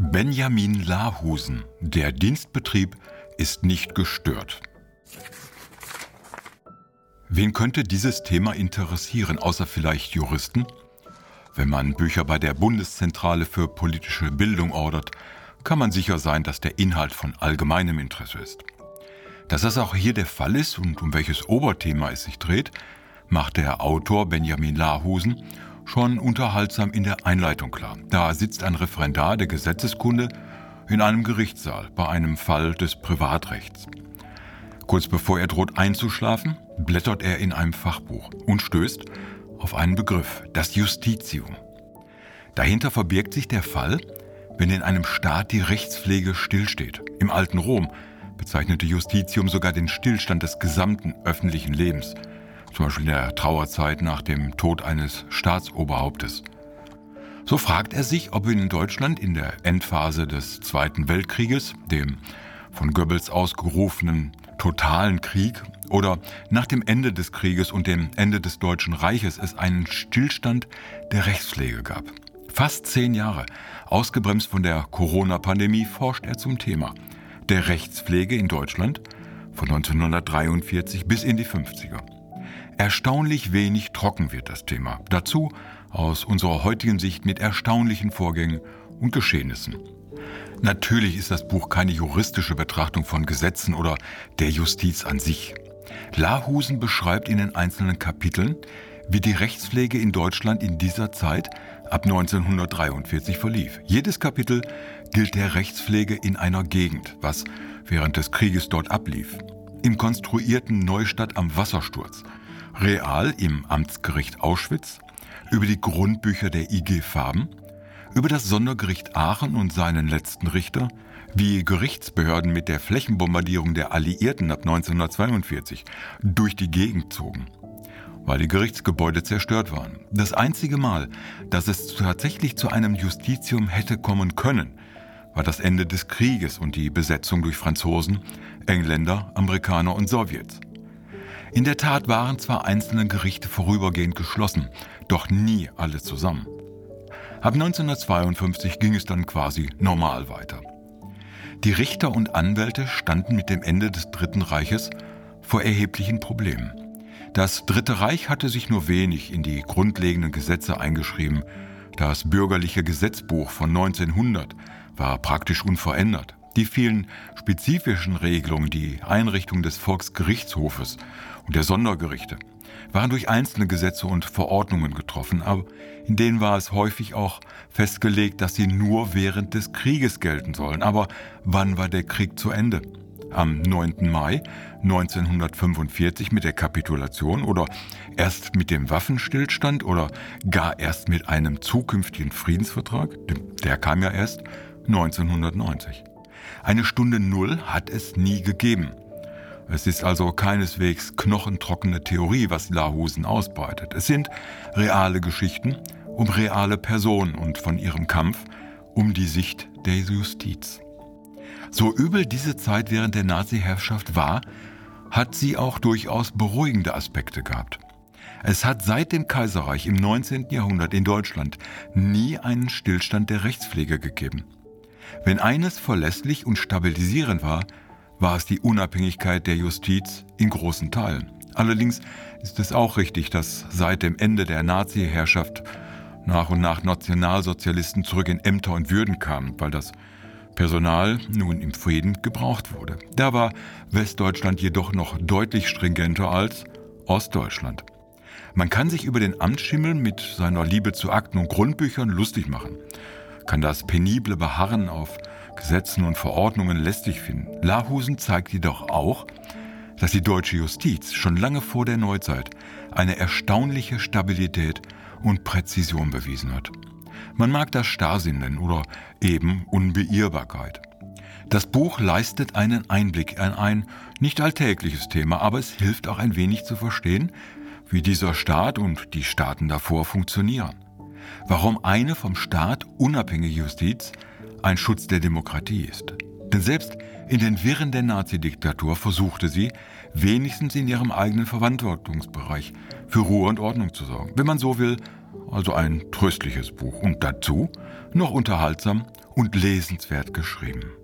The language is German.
Benjamin Lahusen. Der Dienstbetrieb ist nicht gestört. Wen könnte dieses Thema interessieren, außer vielleicht Juristen? Wenn man Bücher bei der Bundeszentrale für politische Bildung ordert, kann man sicher sein, dass der Inhalt von allgemeinem Interesse ist. Dass das auch hier der Fall ist und um welches Oberthema es sich dreht, macht der Autor Benjamin Lahusen schon unterhaltsam in der Einleitung klar. Da sitzt ein Referendar der Gesetzeskunde in einem Gerichtssaal bei einem Fall des Privatrechts. Kurz bevor er droht einzuschlafen, blättert er in einem Fachbuch und stößt auf einen Begriff, das Justitium. Dahinter verbirgt sich der Fall, wenn in einem Staat die Rechtspflege stillsteht. Im alten Rom bezeichnete Justitium sogar den Stillstand des gesamten öffentlichen Lebens – zum Beispiel in der Trauerzeit nach dem Tod eines Staatsoberhauptes. So fragt er sich, ob in Deutschland in der Endphase des Zweiten Weltkrieges, dem von Goebbels ausgerufenen totalen Krieg, oder nach dem Ende des Krieges und dem Ende des Deutschen Reiches es einen Stillstand der Rechtspflege gab. Fast zehn Jahre, ausgebremst von der Corona-Pandemie, forscht er zum Thema der Rechtspflege in Deutschland von 1943 bis in die 50er. Erstaunlich wenig trocken wird das Thema. Dazu aus unserer heutigen Sicht mit erstaunlichen Vorgängen und Geschehnissen. Natürlich ist das Buch keine juristische Betrachtung von Gesetzen oder der Justiz an sich. Lahusen beschreibt in den einzelnen Kapiteln, wie die Rechtspflege in Deutschland in dieser Zeit ab 1943 verlief. Jedes Kapitel gilt der Rechtspflege in einer Gegend, was während des Krieges dort ablief. Im konstruierten Neustadt am Wassersturz real im Amtsgericht Auschwitz, über die Grundbücher der IG Farben, über das Sondergericht Aachen und seinen letzten Richter, wie Gerichtsbehörden mit der Flächenbombardierung der Alliierten ab 1942 durch die Gegend zogen, weil die Gerichtsgebäude zerstört waren. Das einzige Mal, dass es tatsächlich zu einem Justitium hätte kommen können, war das Ende des Krieges und die Besetzung durch Franzosen, Engländer, Amerikaner und Sowjets. In der Tat waren zwar einzelne Gerichte vorübergehend geschlossen, doch nie alle zusammen. Ab 1952 ging es dann quasi normal weiter. Die Richter und Anwälte standen mit dem Ende des Dritten Reiches vor erheblichen Problemen. Das Dritte Reich hatte sich nur wenig in die grundlegenden Gesetze eingeschrieben. Das bürgerliche Gesetzbuch von 1900 war praktisch unverändert. Die vielen spezifischen Regelungen, die Einrichtung des Volksgerichtshofes und der Sondergerichte waren durch einzelne Gesetze und Verordnungen getroffen, aber in denen war es häufig auch festgelegt, dass sie nur während des Krieges gelten sollen. Aber wann war der Krieg zu Ende? Am 9. Mai 1945 mit der Kapitulation oder erst mit dem Waffenstillstand oder gar erst mit einem zukünftigen Friedensvertrag? Der kam ja erst 1990. Eine Stunde Null hat es nie gegeben. Es ist also keineswegs knochentrockene Theorie, was Lahusen ausbreitet. Es sind reale Geschichten um reale Personen und von ihrem Kampf um die Sicht der Justiz. So übel diese Zeit während der Nazi-Herrschaft war, hat sie auch durchaus beruhigende Aspekte gehabt. Es hat seit dem Kaiserreich im 19. Jahrhundert in Deutschland nie einen Stillstand der Rechtspflege gegeben. Wenn eines verlässlich und stabilisierend war, war es die Unabhängigkeit der Justiz in großen Teilen. Allerdings ist es auch richtig, dass seit dem Ende der Nazi-Herrschaft nach und nach Nationalsozialisten zurück in Ämter und Würden kamen, weil das Personal nun im Frieden gebraucht wurde. Da war Westdeutschland jedoch noch deutlich stringenter als Ostdeutschland. Man kann sich über den Amtsschimmel mit seiner Liebe zu Akten und Grundbüchern lustig machen, kann das penible Beharren auf Gesetzen und Verordnungen lästig finden. Lahusen zeigt jedoch auch, dass die deutsche Justiz schon lange vor der Neuzeit eine erstaunliche Stabilität und Präzision bewiesen hat. Man mag das Starrsinn nennen oder eben Unbeirrbarkeit. Das Buch leistet einen Einblick in ein nicht alltägliches Thema, aber es hilft auch ein wenig zu verstehen, wie dieser Staat und die Staaten davor funktionieren. Warum eine vom Staat unabhängige Justiz ein Schutz der Demokratie ist. Denn selbst in den Wirren der Nazidiktatur versuchte sie, wenigstens in ihrem eigenen Verantwortungsbereich für Ruhe und Ordnung zu sorgen. Wenn man so will, also ein tröstliches Buch und dazu noch unterhaltsam und lesenswert geschrieben.